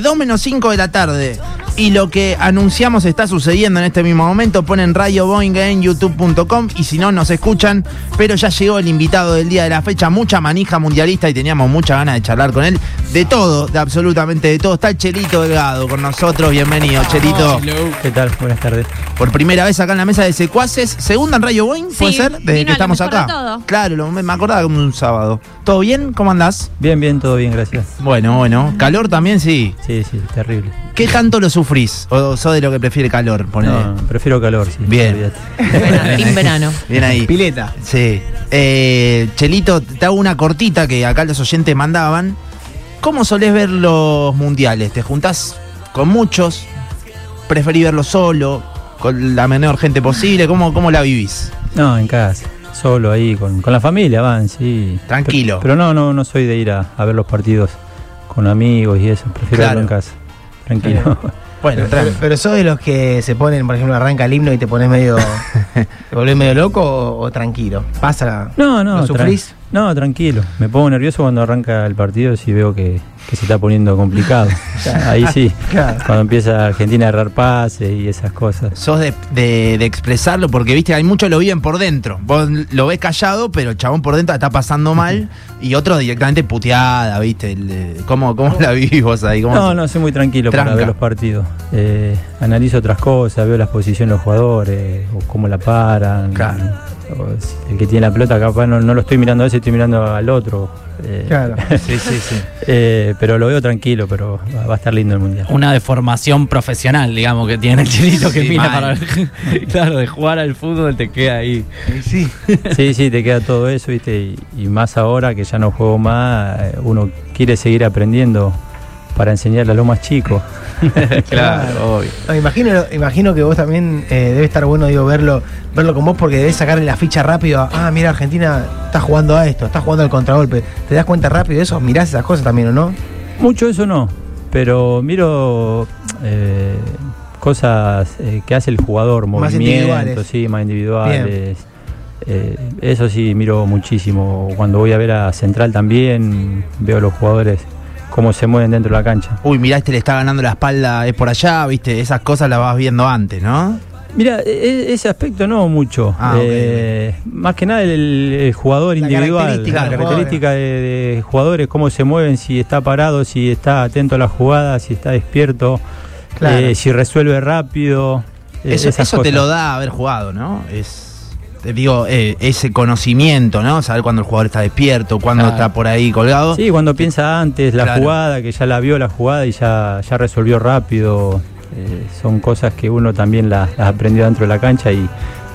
2 menos 5 de la tarde. Y lo que anunciamos está sucediendo en este mismo momento. Ponen Radio Boeing en youtube.com y si no nos escuchan. Pero ya llegó el invitado del día de la fecha. Mucha manija mundialista y teníamos mucha ganas de charlar con él. De todo, de absolutamente de todo. Está el Chelito Delgado con nosotros. Bienvenido, Chelito. ¿Qué tal? Buenas tardes. Por primera vez acá en la mesa de secuaces. Segunda en Radio Boeing, ¿puede Sí, ser? Desde vino que a lo estamos mejor acá. de todo. Claro, lo- me acordaba como un sábado. ¿Todo bien? ¿Cómo andás? Bien, bien, todo bien, gracias. Bueno, bueno. ¿Calor también? Sí. Sí, sí, terrible. ¿Qué tanto lo sufrís? ¿O sos de lo que prefiere calor? Ponele. No, prefiero calor, sí. Bien. team verano. Bien ahí. Pileta. Sí. Eh, Chelito, te hago una cortita que acá los oyentes mandaban. ¿Cómo solés ver los mundiales? ¿Te juntás con muchos? ¿Preferís verlo solo? ¿Con la menor gente posible? ¿Cómo, cómo la vivís? No, en casa. Solo ahí, con, con la familia van, sí. Tranquilo. Pero, pero no, no, no soy de ir a, a ver los partidos con amigos y eso. Prefiero Claro. verlo en casa. Tranquilo. Bueno, Pero, pero sos de los que se ponen, por ejemplo, arranca el himno y te pones medio. ¿Te volvés medio loco o, o tranquilo? Pasa. No, no. ¿Lo sufrís? No, tranquilo. Me pongo nervioso cuando arranca el partido si veo que, que se está poniendo complicado. Ahí sí. Claro. Cuando empieza Argentina a errar pases y esas cosas. Sos de, de- de expresarlo porque, viste, hay muchos lo viven por dentro. Vos lo ves callado, pero el chabón por dentro está pasando mal. y otros directamente puteada, viste. ¿cómo, ¿Cómo la vivís vos ahí? ¿Cómo No, no, soy muy tranquilo Tranca. para ver los partidos. Eh, analizo otras cosas, veo las posiciones de los jugadores, o cómo la paran. Claro. o el que tiene la pelota, capaz no, no lo estoy mirando a ese, estoy mirando al otro. Eh, Claro. Sí, sí, sí. eh, pero lo veo tranquilo, pero va, va a estar lindo el mundial. una deformación profesional, digamos, que tiene el chelito que mira para. claro, de jugar al fútbol te queda ahí. Sí. Sí, sí, te queda todo eso, ¿viste? Y, y más ahora que ya no juego más, eh, uno quiere seguir aprendiendo para enseñarle a los más chicos. Claro, obvio. No, imagino, imagino que vos también eh, debe estar bueno digo verlo, verlo con vos porque debes sacarle la ficha rápido. a, Ah, mira, Argentina está jugando a esto, está jugando al contragolpe. ¿Te das cuenta rápido de eso? ¿Mirás esas cosas también o no? Mucho eso no, pero miro eh, cosas eh, que hace el jugador, Más movimientos, sí, más individuales. Eh, eso sí, miro muchísimo. Cuando voy a ver a Central también, veo a los jugadores cómo se mueven dentro de la cancha. Uy, mirá, este le está ganando la espalda, es por allá, viste. Esas cosas las vas viendo antes, ¿no? Mira, e- e- ese aspecto no mucho. Ah, Eh, Más que nada el, el jugador La individual. característica La característica de, de jugadores, cómo se mueven, si está parado, si está atento a la jugada, si está despierto, Claro. eh, si resuelve rápido. Eso, esas eso te lo da haber jugado, ¿no? Es, digo, eh, ese conocimiento, ¿no? Saber cuando el jugador está despierto, cuando Claro. está por ahí colgado. Sí, cuando piensa antes la Claro. jugada, que ya la vio la jugada y ya, ya resolvió rápido. eh, son cosas que uno también las, las aprendió dentro de la cancha y,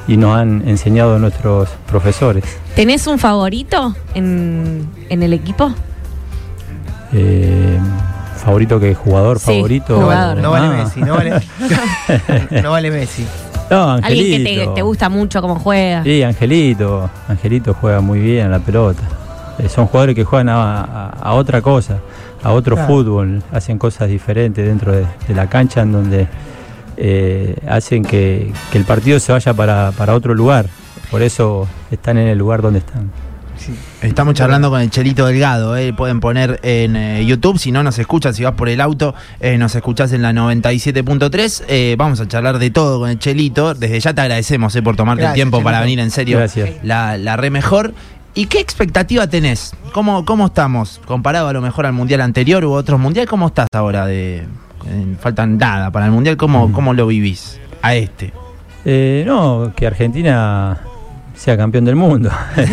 y nos han enseñado nuestros profesores. ¿Tenés un favorito en, en el equipo? Eh, favorito que jugador, Sí, favorito. jugador. No vale Ah. Messi, no vale, no vale Messi. No, Angelito. Alguien que te, te gusta mucho cómo juega. Sí, Angelito. Angelito juega muy bien a la pelota. Eh, son jugadores que juegan a, a- a otra cosa, a otro Claro. fútbol. Hacen cosas diferentes dentro de, de la cancha en donde eh, hacen que, que el partido se vaya para, para otro lugar. Por eso están en el lugar donde están. Estamos charlando con el Chelito Delgado, ¿eh? pueden poner en eh, YouTube, si no nos escuchas, si vas por el auto, eh, nos escuchás en la 97.3, eh, vamos a charlar de todo con el Chelito, desde ya te agradecemos eh, por tomarte Gracias, el tiempo para venir en serio, Gracias. la, la re mejor. ¿Y qué expectativa tenés? ¿Cómo, ¿Cómo estamos? Comparado a lo mejor al mundial anterior u otros mundial, ¿cómo estás ahora? De, eh, faltan nada para el mundial, ¿cómo, cómo lo vivís? A este. Eh, no, que Argentina sea campeón del mundo.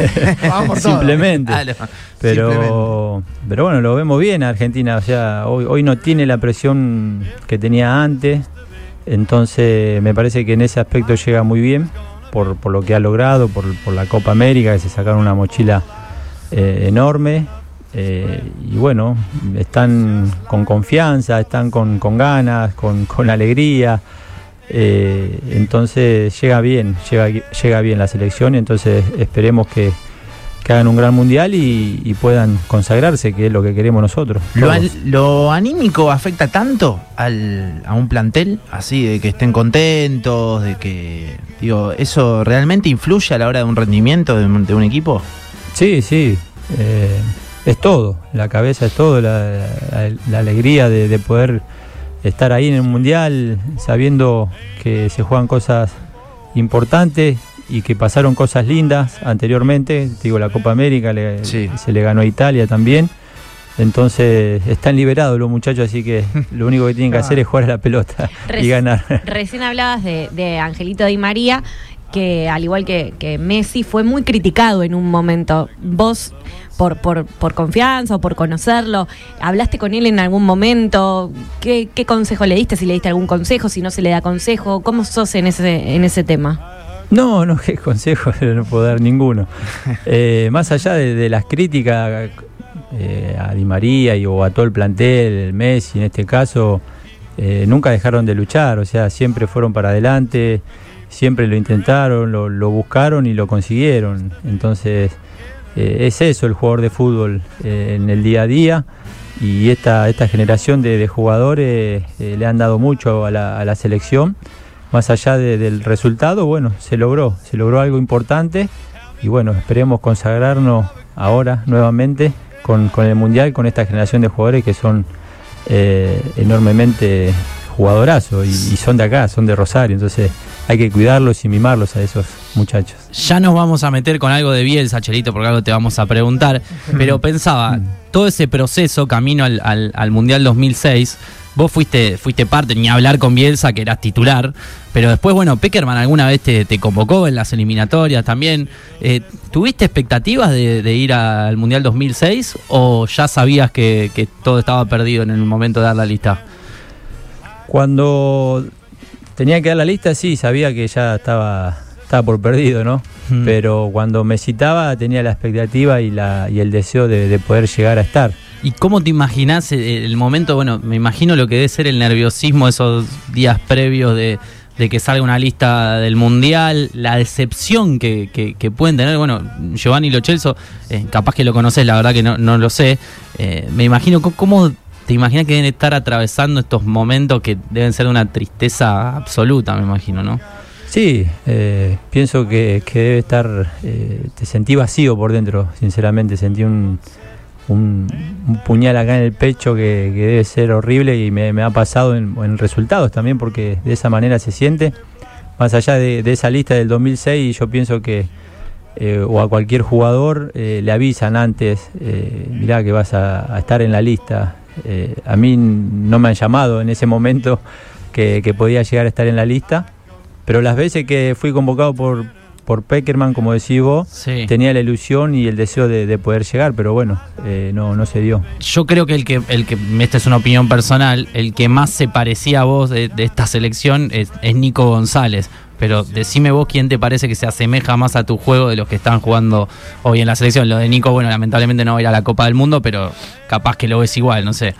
Vamos por todo. Simplemente. Claro, Pero, pero bueno, lo vemos bien a Argentina. O sea, hoy, hoy no tiene la presión que tenía antes. Entonces, me parece que en ese aspecto llega muy bien por, por lo que ha logrado, por, por la Copa América, que se sacaron una mochila eh, enorme. Eh, y bueno, están con confianza, están con, con ganas, con, con alegría. Eh, entonces llega bien, llega, llega bien la selección, entonces esperemos que, que hagan un gran mundial y, y puedan consagrarse, que es lo que queremos nosotros. ¿Lo, anímico afecta tanto al, a un plantel? Así, de que estén contentos, de que. Digo, ¿eso realmente influye a la hora de un rendimiento de un, de un equipo? Sí, sí. eh, es todo, la cabeza es todo, la, la- la alegría de, de poder estar ahí en el mundial sabiendo que se juegan cosas importantes y que pasaron cosas lindas anteriormente, digo la Copa América le- Sí. se le ganó a Italia también. Entonces están liberados los muchachos, así que lo único que tienen que hacer es jugar a la pelota y ganar. Recién hablabas de, de Angelito Di María, que al igual que, que Messi fue muy criticado en un momento. Vos, por, por, por confianza o por conocerlo, ¿hablaste con él en algún momento? ¿Qué, qué consejo le diste? Si le diste algún consejo, si no se le da consejo, ¿cómo sos en ese, en ese tema? No, no, qué consejo, no puedo dar ninguno. Eh, más allá de, las críticas eh, a Di María y, o a todo el plantel, el Messi en este caso, eh, nunca dejaron de luchar, o sea, siempre fueron para adelante, siempre lo intentaron, lo, lo buscaron y lo consiguieron. Entonces, eh, es eso el jugador de fútbol eh, en el día a día. Y esta, esta generación de, jugadores eh, le han dado mucho a la, a la selección. Más allá de- del resultado, bueno, se logró, se logró algo importante. Y bueno, esperemos consagrarnos ahora nuevamente con, con el Mundial, con esta generación de jugadores que son enormemente jugadorazos y, y son de acá, son de Rosario, entonces hay que cuidarlos y mimarlos a esos muchachos. Ya nos vamos a meter con algo de Bielsa, Chelito, porque algo te vamos a preguntar. Pero pensaba, todo ese proceso camino al, al- al Mundial 2006, vos fuiste, fuiste parte, ni hablar con Bielsa, que eras titular. Pero después, bueno, Peckerman alguna vez te, te convocó en las eliminatorias también. Eh, ¿Tuviste expectativas de, de ir al Mundial 2006 o ya sabías que, que todo estaba perdido en el momento de dar la lista? Cuando tenía que dar la lista, sí, sabía que ya estaba, estaba por perdido, ¿no? Mm. Pero cuando me citaba tenía la expectativa y, la, y el deseo de, de poder llegar a estar. ¿Y cómo te imaginás el, el momento? Bueno, me imagino lo que debe ser el nerviosismo esos días previos de, de que salga una lista del Mundial, la decepción que, que- que pueden tener. Bueno, Giovanni Lochelso, eh, capaz que lo conoces, la verdad que no, no lo sé. Eh, me imagino, ¿cómo te imaginas que deben estar atravesando estos momentos que deben ser de una tristeza absoluta, me imagino, ¿no? Sí, eh, pienso que, que debe estar, eh, te sentí vacío por dentro, sinceramente, sentí un, un, puñal acá en el pecho que, que debe ser horrible y me, ha pasado en, en resultados también porque de esa manera se siente. Más allá de, de esa lista del 2006, yo pienso que eh, o a cualquier jugador eh, le avisan antes, eh, mirá que vas a, a estar en la lista. Eh, a mí no me han llamado en ese momento que, que podía llegar a estar en la lista, pero las veces que fui convocado por, por Peckerman, como decís vos, Sí. tenía la ilusión y el deseo de, de poder llegar, pero bueno, eh, no, no se dio. Yo creo que el que, el que, esta es una opinión personal, el que más se parecía a vos de, de esta selección es, es Nico González. Pero decime vos quién te parece que se asemeja más a tu juego de los que están jugando hoy en la selección. Lo de Nico, bueno, lamentablemente no va a ir a la Copa del Mundo, pero capaz que lo ves igual, no sé.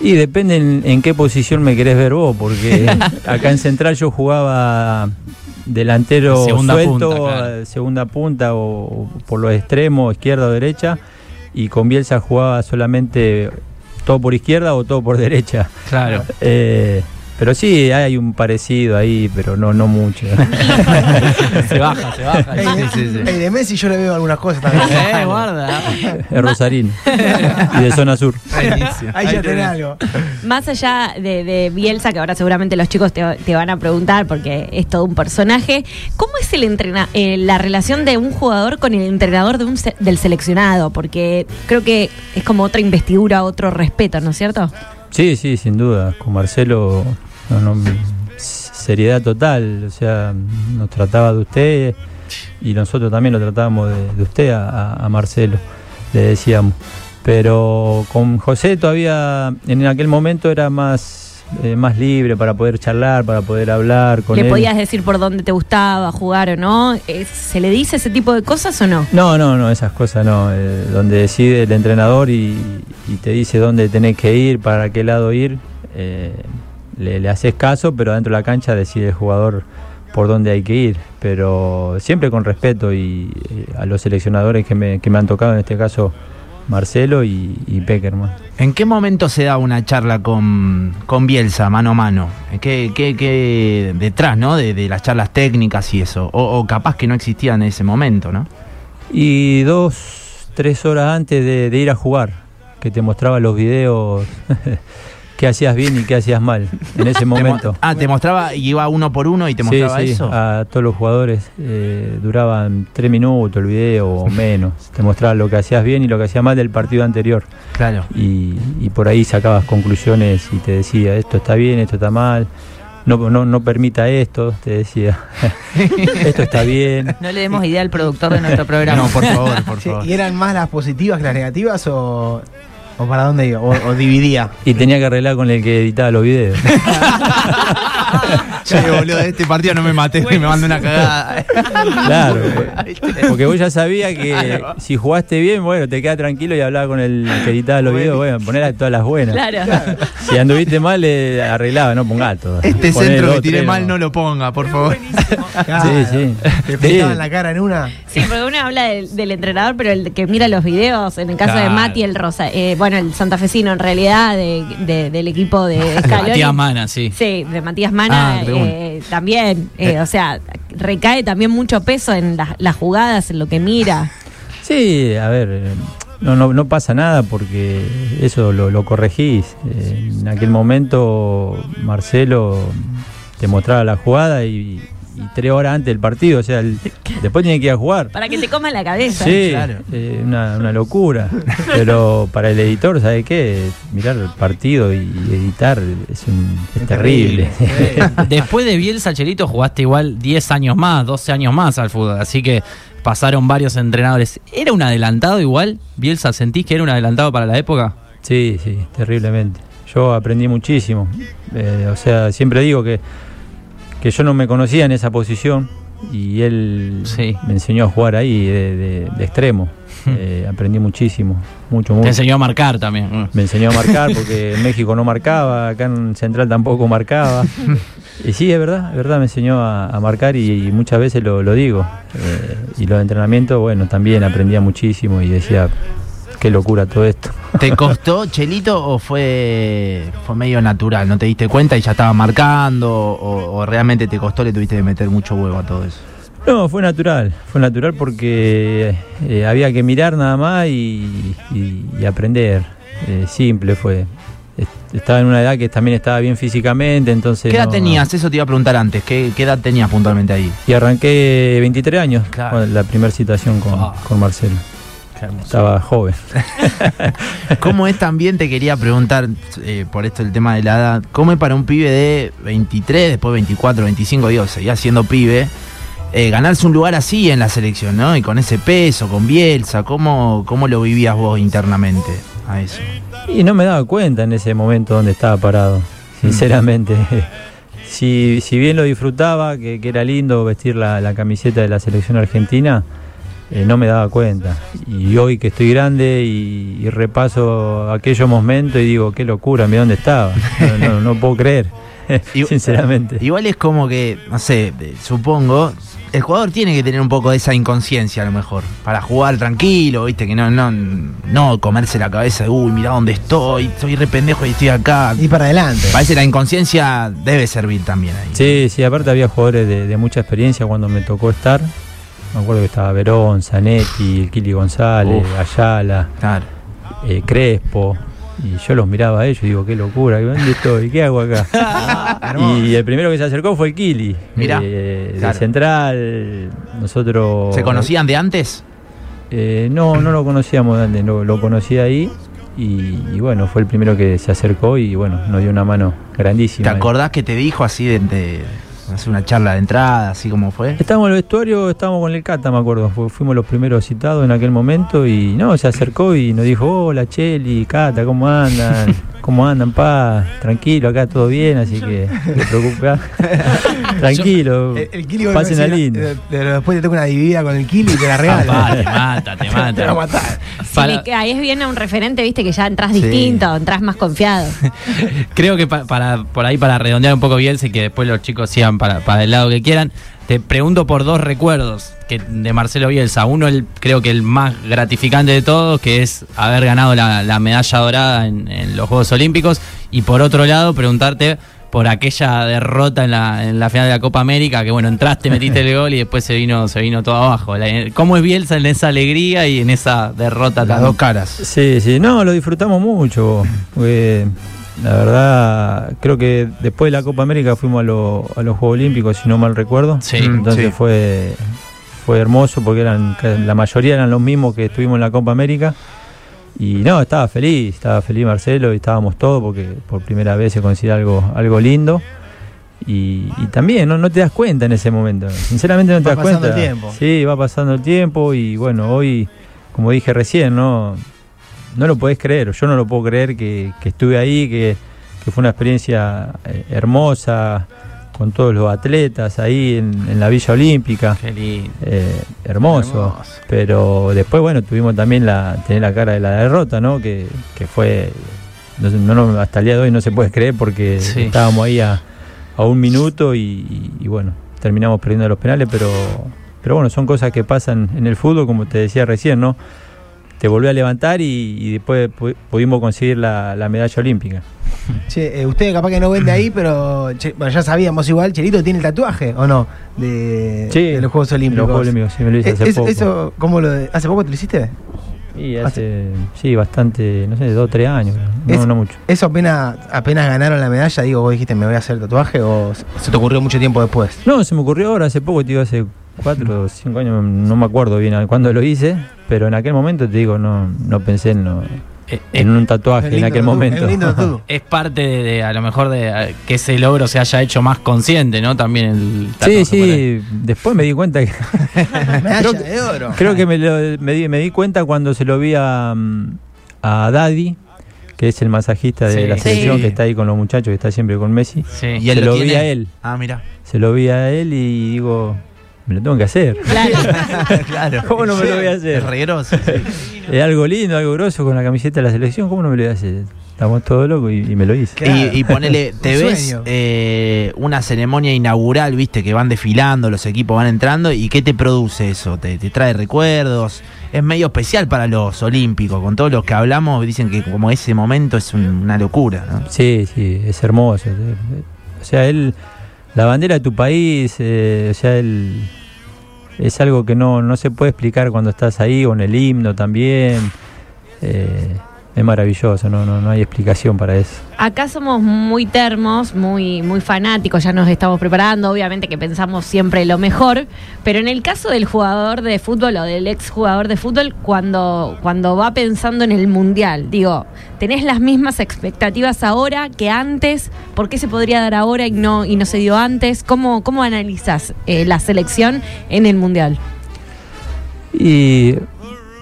Y depende en, en qué posición me querés ver vos, porque acá en Central yo jugaba delantero Segunda suelto, punta, claro. segunda punta o, o por los extremos, izquierda o derecha, y con Bielsa jugaba solamente todo por izquierda o todo por derecha. Claro. Eh, pero sí, hay un parecido ahí, pero no, no mucho. se baja, se baja. Ey, Sí, sí, sí. ey, de Messi yo le veo algunas cosas también. Eh, guarda. es Rosarín y de zona sur. Ahí ya tenés algo. Más allá de, de Bielsa, que ahora seguramente los chicos te, te van a preguntar porque es todo un personaje, ¿cómo es el entrena eh, la relación de un jugador con el entrenador de un se- del seleccionado? Porque creo que es como otra investidura, otro respeto, ¿no es cierto? Sí, sí, sin duda. Con Marcelo, no, no, seriedad total. O sea, nos trataba de usted y nosotros también lo tratábamos de, de usted a, a- Marcelo, le decíamos. Pero con José todavía en aquel momento era más, eh, más libre para poder charlar, para poder hablar con ¿Le él. podías decir por dónde te gustaba jugar o no? Eh, ¿Se le dice ese tipo de cosas o no? No, no, no, esas cosas no. eh, donde decide el entrenador y, y te dice dónde tenés que ir, para qué lado ir, eh, le, le haces caso, pero dentro de la cancha decide el jugador por dónde hay que ir. Pero siempre con respeto y eh, a los seleccionadores que me, que me han tocado, en este caso Marcelo y, y Peckerman. ¿En qué momento se da una charla con, con Bielsa, mano a mano? ¿Qué, qué, qué detrás, no? De, de las charlas técnicas y eso. O, o capaz que no existían en ese momento, ¿no? Y dos, tres horas antes de, de ir a jugar, que te mostraba los videos, qué hacías bien y qué hacías mal en ese momento. ah, te mostraba y iba uno por uno y te mostraba sí, eso. a todos los jugadores eh, duraban tres minutos el video o menos. Te mostraba lo que hacías bien y lo que hacías mal del partido anterior. Claro. Y, y por ahí sacabas conclusiones y te decía, esto está bien, esto está mal. No, no, no permita esto, te decía. esto está bien. No le demos idea al productor de nuestro programa. No, por favor, por favor. ¿Y eran más las positivas que las negativas o, o para dónde iba? O, o dividía. Y tenía que arreglar con el que editaba los videos. Che, boludo, de este partido no me maté, me mandó una cagada. Claro, porque vos ya sabías que si jugaste bien, bueno, te quedas tranquilo y hablaba con el que editaba los videos, bueno, poner todas las buenas. Claro. Si anduviste mal, le arreglaba, no ponga todo. Este Poné centro dos, que tiré tres mal no lo ponga, por favor. Sí, sí. Te Sí. pintaban la cara en una. Sí, porque uno habla del, del entrenador, pero el que mira los videos, en el caso de Claro. Mati, el Rosa, eh, bueno, el santafesino en realidad, de, de- del equipo de Scaloni. Matías Mana, sí. Sí, de Matías Mana Ah, eh, también, eh, o sea, recae también mucho peso en las, las jugadas, en lo que mira. Sí, a ver, eh, no, no, no pasa nada porque eso lo, lo corregís. Eh, En aquel momento Marcelo te mostraba la jugada y, y tres horas antes del partido, o sea, el- después tiene que ir a jugar. Para que te coma la cabeza. Sí, Claro. eh, una, una locura. Pero para el editor, ¿sabe qué? Mirar el partido y editar es, un- es terrible. Después de Bielsa, Chelito, jugaste igual 10 años más, 12 años más al fútbol. Así que pasaron varios entrenadores. ¿Era un adelantado igual? ¿Bielsa sentís que era un adelantado para la época? Sí, sí, terriblemente. Yo aprendí muchísimo. Eh, o sea, siempre digo que, que yo no me conocía en esa posición y él Sí. me enseñó a jugar ahí de, de- de extremo. Eh, aprendí muchísimo, mucho, mucho. Te enseñó a marcar también. Me enseñó a marcar porque en México no marcaba, acá en Central tampoco marcaba. Y sí, es verdad, es verdad, me enseñó a, a marcar y, y muchas veces lo, lo digo. Eh, y los entrenamientos, bueno, también aprendía muchísimo y decía, qué locura todo esto. ¿Te costó, Chelito, o fue, fue medio natural? ¿No te diste cuenta y ya estaba marcando? O, o realmente te costó, le tuviste que meter mucho huevo a todo eso? No, fue natural, fue natural porque eh, había que mirar nada más y, y- y aprender. Eh, simple fue. Est- Estaba en una edad que también estaba bien físicamente, entonces... ¿Qué edad no- tenías? Eso te iba a preguntar antes. ¿Qué, qué edad tenías puntualmente ahí? Y arranqué 23 años, Claro. con la primera situación con, Ah. con Marcelo. Estaba joven. ¿Cómo es también, te quería preguntar, eh, por esto el tema de la edad, cómo es para un pibe de 23, después 24, 25, digo, seguía siendo pibe, eh, ganarse un lugar así en la selección, ¿no? Y con ese peso, con Bielsa, ¿cómo, cómo lo vivías vos internamente a eso? Y no me daba cuenta en ese momento donde estaba parado, sinceramente. si, si bien lo disfrutaba, que, que era lindo vestir la, la camiseta de la selección argentina, eh, no me daba cuenta. Y hoy que estoy grande y, y repaso aquellos momentos y digo, qué locura, mira dónde estaba. No, no- no puedo creer, sinceramente. Igual es como que, no sé, supongo, el jugador tiene que tener un poco de esa inconsciencia a lo mejor, para jugar tranquilo, viste, que no, no, no comerse la cabeza de, uy, mira dónde estoy, soy re pendejo y estoy acá. Y para adelante. Parece que la inconsciencia debe servir también ahí. Sí, sí, aparte había jugadores de, de mucha experiencia cuando me tocó estar. Me acuerdo que estaba Verón, Zanetti, Kili González, Uf. Ayala, Claro. eh, Crespo. Y yo los miraba a ellos y digo, qué locura, ¿dónde estoy? ¿Qué hago acá? y el primero que se acercó fue el Kili. Mirá, eh, claro. De Central, nosotros... ¿Se conocían de antes? Eh, no, no lo conocíamos de antes, lo, lo conocí ahí. Y, y bueno, fue el primero que se acercó y bueno, nos dio una mano grandísima. ¿Te acordás que te dijo así de, de hacer una charla de entrada, así como fue? Estábamos en el vestuario, estábamos con el Cata, me acuerdo. Fu- Fuimos los primeros citados en aquel momento y no, se acercó y nos dijo, hola Cheli, Cata, ¿cómo andan? ¿Cómo andan, pa? Tranquilo, acá todo bien, así que no te preocupes. Tranquilo, El, el Kili pasen a a lindo. Después te toca una dividida con el Kili y te la Papá, regala. te mata, te te va a mata. matar. Si Para- le caes bien a un referente, viste que ya entras Sí. distinto, entras más confiado. Creo que pa- para, por ahí para redondear un poco Bielsa y que después los chicos sigan para, para el lado que quieran, te pregunto por dos recuerdos que, de Marcelo Bielsa. Uno, el, creo que el más gratificante de todos, que es haber ganado la, la medalla dorada en, en los Juegos Olímpicos. Y por otro lado, preguntarte por aquella derrota en la, en la final de la Copa América, que bueno, entraste, metiste el gol y después se vino, se vino todo abajo. ¿Cómo es Bielsa en esa alegría y en esa derrota Las tan dos caras. Sí, sí, no, lo disfrutamos mucho. porque la verdad, creo que después de la Copa América fuimos a, lo- a los Juegos Olímpicos, si no mal recuerdo. Sí, Entonces sí. fue fue hermoso porque eran la mayoría eran los mismos que estuvimos en la Copa América. Y no, estaba feliz, estaba feliz Marcelo y estábamos todos porque por primera vez se considera algo, algo lindo. Y, y también no, no te das cuenta en ese momento, sinceramente no te Va das pasando cuenta. el tiempo. Sí, va pasando el tiempo y bueno, hoy, como dije recién, no, no lo podés creer, yo no lo puedo creer que, que estuve ahí, que, que fue una experiencia eh, hermosa con todos los atletas ahí en, en la Villa Olímpica. Qué lindo. Eh, hermoso. Hermoso. Pero después, bueno, tuvimos también la, tener la cara de la derrota, ¿no? Que, que fue, no sé, no, no, hasta el día de hoy no se puede creer porque Sí. estábamos ahí a, a un minuto y, y- y bueno, terminamos perdiendo los penales, pero, pero bueno, son cosas que pasan en el fútbol, como te decía recién, ¿no? Te volvió a levantar y, y después pu- pudimos conseguir la, la medalla olímpica. Che, eh, usted capaz que no vende ahí, pero che, bueno, ya sabíamos igual, Chelito tiene el tatuaje, ¿o no? De, Sí, de los Juegos Olímpicos. Los Juegos Olímpicos, sí, me lo hice Eh, hace es- poco. eso, ¿cómo lo de- ¿Hace poco te lo hiciste? Y hace, sí, bastante, no sé, dos o tres años, no, Es- no mucho. ¿Eso apenas, apenas ganaron la medalla? Digo, vos dijiste, me voy a hacer el tatuaje o se te ocurrió mucho tiempo después? No, se me ocurrió ahora, hace poco, digo, hace cuatro o cinco años, no me acuerdo bien cuándo lo hice, pero en aquel momento, te digo, no, no pensé en, no- Eh, eh, en un tatuaje Es en aquel momento. es lindo es parte de, de, a lo mejor de eh, que ese logro se haya hecho más consciente, ¿no? También el sí, tatuaje ahí. sí, después me di cuenta que... Creo, de oro. creo que me, lo- me di, me di cuenta cuando se lo vi a, a Daddy, que es el masajista de Sí. la selección, Sí. que está ahí con los muchachos, que está siempre con Messi. Sí. Y él Se lo, lo vi a él. Ah, mira. Se lo vi a él y digo, me lo tengo que hacer. Claro. claro. ¿Cómo no me lo voy a hacer? Es re grosso, sí. Es algo lindo, algo grosso con la camiseta de la selección. ¿Cómo no me lo voy a hacer? Estamos todos locos y, y me lo hice. Claro. Y, y ponele, te Un ves eh, una ceremonia inaugural, viste, que van desfilando, los equipos van entrando, ¿y qué te produce eso? ¿Te, te trae recuerdos? Es medio especial para los olímpicos, con todos los que hablamos, dicen que como ese momento es un- una locura, ¿no? Sí, sí, es hermoso. O sea, él, la bandera de tu país, eh, o sea, él, es algo que no, no se puede explicar cuando estás ahí, con el himno también. Eh, es maravilloso, no, no, no hay explicación para eso. Acá somos muy termos, muy, muy fanáticos, ya nos estamos preparando, obviamente que pensamos siempre lo mejor, pero en el caso del jugador de fútbol o del ex jugador de fútbol, cuando, cuando va pensando en el mundial, digo, ¿tenés las mismas expectativas ahora que antes? ¿Por qué se podría dar ahora y no, y no se dio antes? ¿Cómo, cómo analizas eh, la selección en el mundial? Y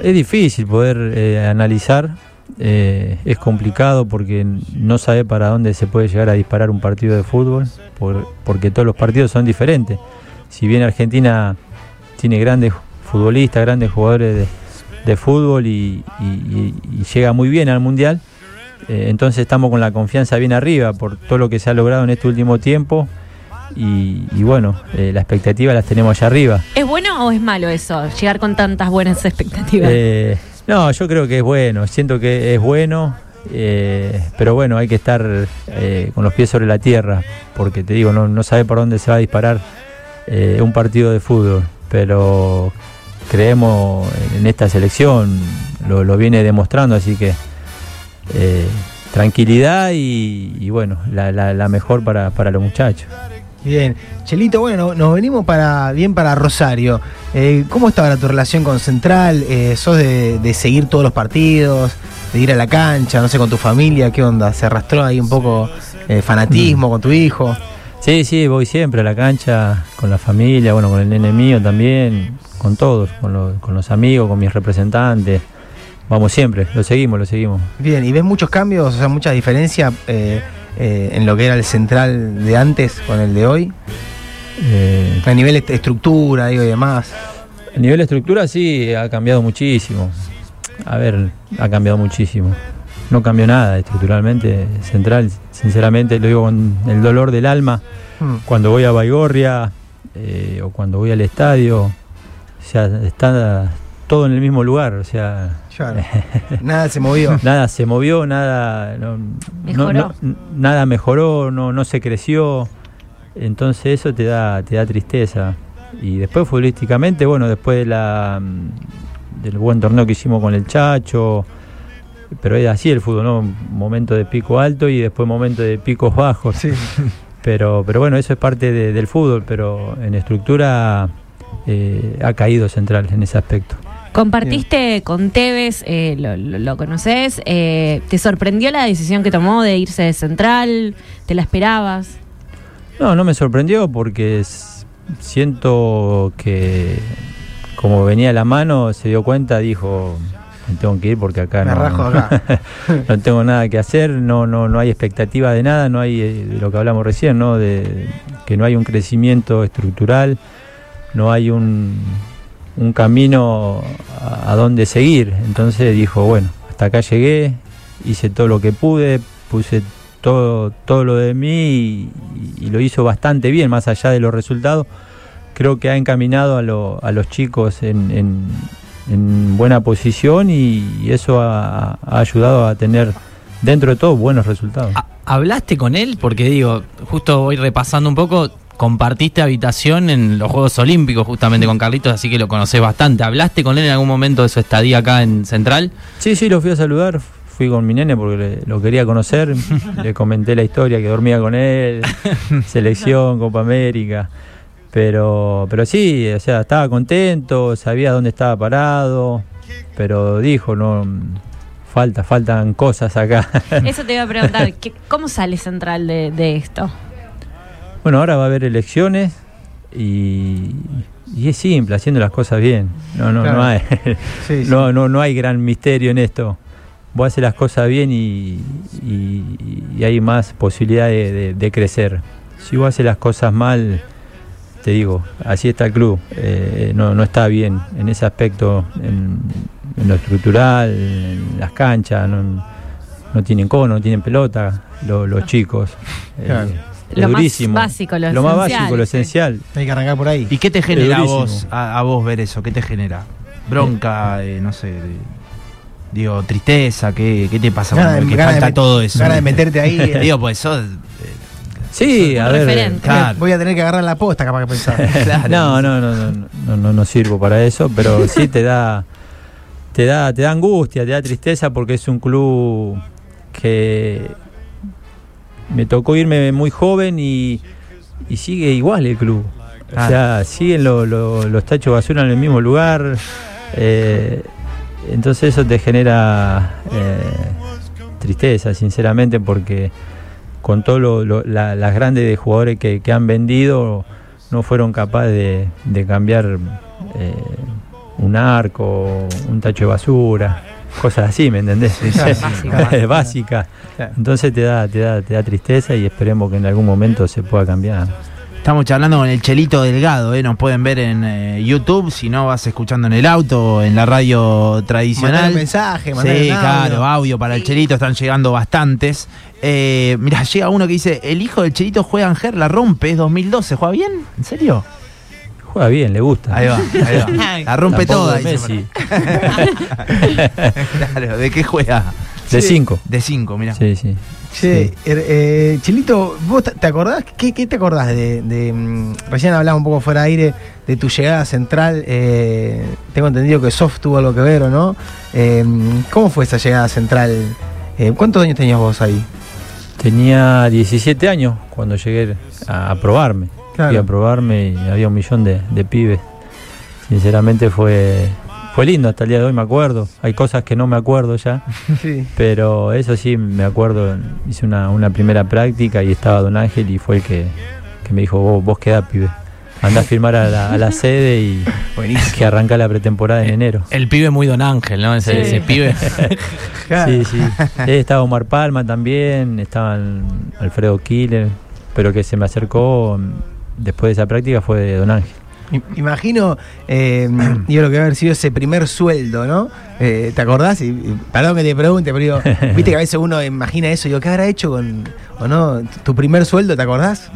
es difícil poder eh, analizar, eh, es complicado porque no sabe para dónde se puede llegar a disparar un partido de fútbol, por- porque todos los partidos son diferentes. Si bien Argentina tiene grandes futbolistas, grandes jugadores de, de fútbol y, y- y- y llega muy bien al Mundial, eh, entonces estamos con la confianza bien arriba por todo lo que se ha logrado en este último tiempo. Y, y bueno, eh, las expectativas las tenemos allá arriba. ¿Es bueno o es malo eso, llegar con tantas buenas expectativas? Eh, no, yo creo que es bueno, siento que es bueno, eh, pero bueno, hay que estar eh, con los pies sobre la tierra, porque te digo, no, no sabe por dónde se va a disparar eh, un partido de fútbol, pero creemos en esta selección, lo, viene demostrando, así que eh, tranquilidad y, y bueno, la, la- la mejor para, para los muchachos. Bien, Chelito, bueno, nos venimos para bien para Rosario. Eh, ¿Cómo está ahora tu relación con Central? Eh, ¿Sos de, de seguir todos los partidos, de ir a la cancha, no sé, con tu familia? ¿Qué onda? ¿Se arrastró ahí un poco eh, fanatismo con tu hijo? Sí, sí, voy siempre a la cancha con la familia, bueno, con el nene mío también, con todos, con los, con los amigos, con mis representantes. Vamos siempre, lo seguimos, lo seguimos. Bien, ¿y ves muchos cambios, o sea, mucha diferencia eh, en lo que era el Central de antes con el de hoy? Eh, A nivel estructura, digo, y demás. a nivel de estructura sí, ha cambiado muchísimo. A ver, ha cambiado muchísimo. No cambió nada estructuralmente. Central, sinceramente, lo digo con el dolor del alma. Hmm. Cuando voy a Baigorria eh, o cuando voy al estadio, o sea, está todo en el mismo lugar, o sea, Claro. Nada se movió. nada se movió, nada, no- Mejoró. no- no- nada mejoró, no, no se creció, entonces eso te da, te da tristeza. Y después futbolísticamente, bueno, después de la, mm, del buen torneo que hicimos con el Chacho, pero es así el fútbol, ¿no? Momento de pico alto y después momento de picos bajos. Sí. Pero, pero bueno, eso es parte de- del fútbol, pero en estructura eh, ha caído Central en ese aspecto. Compartiste con Tevez, eh, lo, lo- lo conoces, eh, ¿te sorprendió la decisión que tomó de irse de Central? ¿Te la esperabas? No, no me sorprendió porque siento que como venía a la mano, se dio cuenta, dijo, me tengo que ir porque acá Me no, rajo acá. no tengo nada que hacer, no, no, no hay expectativa de nada, no hay eh, de lo que hablamos recién, ¿no? De que no hay un crecimiento estructural, no hay un, un camino a, a dónde seguir. Entonces dijo, bueno, hasta acá llegué, hice todo lo que pude, puse todo, todo lo de mí y, lo hizo bastante bien, más allá de los resultados. Creo que ha encaminado a, lo- a los chicos en, en- en buena posición y, y eso ha, ha ayudado a tener, dentro de todo, buenos resultados. Ha- ¿Hablaste con él? Porque digo, justo voy repasando un poco, compartiste habitación en los Juegos Olímpicos justamente con Carlitos, así que lo conocés bastante. ¿Hablaste con él en algún momento de su estadía acá en Central? Sí, sí, lo fui a saludar. Fui con mi nene porque le- lo quería conocer. le comenté la historia, que dormía con él, selección, Copa América. Pero, pero sí, o sea, estaba contento, sabía dónde estaba parado, pero dijo, no, falta, faltan cosas acá. Eso te iba a preguntar, ¿qué- ¿cómo sale Central de, de esto? Bueno, ahora va a haber elecciones y, y es simple, haciendo las cosas bien. No, no, Claro. no hay, Sí, sí. no, no, no hay gran misterio en esto. Vos haces las cosas bien y, y- y hay más posibilidad de, de- de crecer. Si vos haces las cosas mal, te digo, así está el club. eh, no, no está bien en ese aspecto, en, en lo estructural, en las canchas. No, no tienen cono, no tienen pelota, lo- los chicos. eh, Claro. es Lo más durísimo. básico, lo más esencial, básico, lo sí. esencial. Hay que arrancar por ahí. ¿Y qué te genera a vos, a, a vos ver eso? ¿Qué te genera? Bronca, eh, no sé, de- digo, tristeza, ¿qué, qué te pasa Gana cuando de- que de falta todo eso? gana de meterte ahí, eh. digo, pues sos... Sí, Un a ver. Claro. Voy a tener que agarrar la posta, capaz que pensar. Claro. No, no, no, no, no, no, no sirvo para eso, pero sí te da, te da, te da angustia, te da tristeza porque es un club que me tocó irme muy joven y, y sigue igual el club. O Claro. sea, siguen lo- lo- los tachos de basura en el mismo lugar. eh, entonces eso te genera eh, tristeza, sinceramente, porque con todo lo, lo- la- las grandes de jugadores que, que han vendido no fueron capaces de, de cambiar eh, un arco, un tacho de basura, cosas así, ¿me entendés? Sí, sí, sí. Básica. Básica. Claro. Entonces te da, te da, te da tristeza y esperemos que en algún momento se pueda cambiar. Estamos charlando con el Chelito Delgado, ¿eh? nos pueden ver en eh, YouTube, si no vas escuchando en el auto o en la radio Mandar tradicional. un mensaje, mandar Sí, audio. claro, audio para el Chelito, están llegando bastantes. Eh, mira, llega uno que dice, el hijo del Chelito juega en Ger, la rompe, es 2012, ¿juega bien? ¿En serio? Juega bien, le gusta. Ahí va, ahí va. La rompe Tampoco toda. de Messi. claro, ¿de qué juega? De Sí. 5. De 5, mira. Sí, sí. Che, Sí. er- eh, Chilito, ¿vos te acordás? ¿Qué, qué te acordás de, de, mm, Recién hablaba un poco fuera de aire de tu llegada central. eh, tengo entendido que Soft tuvo algo que ver, ¿o no? Eh, ¿Cómo fue esa llegada central? Eh, ¿Cuántos años tenías vos ahí? Tenía 17 años cuando llegué a, a probarme. Claro. Fui a probarme y había un millón de, de pibes. Sinceramente fue, fue lindo hasta el día de hoy, me acuerdo. Hay cosas que no me acuerdo ya, Sí. pero eso sí me acuerdo. Hice una, una primera práctica y estaba Don Ángel y fue el que, que me dijo, vos, vos quedá, pibe. Andá a firmar a la, a la sede y que arranca la pretemporada en enero. El pibe muy don Ángel, ¿no? Ese, Sí. ese pibe. Claro. Sí, sí. Estaba Omar Palma también, estaban Alfredo Killer, pero que se me acercó después de esa práctica fue Don Ángel. Imagino, eh, digo, lo que va a haber sido ese primer sueldo, ¿no? Eh, ¿Te acordás? Y, y perdón que te pregunte, pero digo, viste que a veces uno imagina eso, digo, ¿qué habrá hecho con, o no? ¿Tu primer sueldo, te acordás?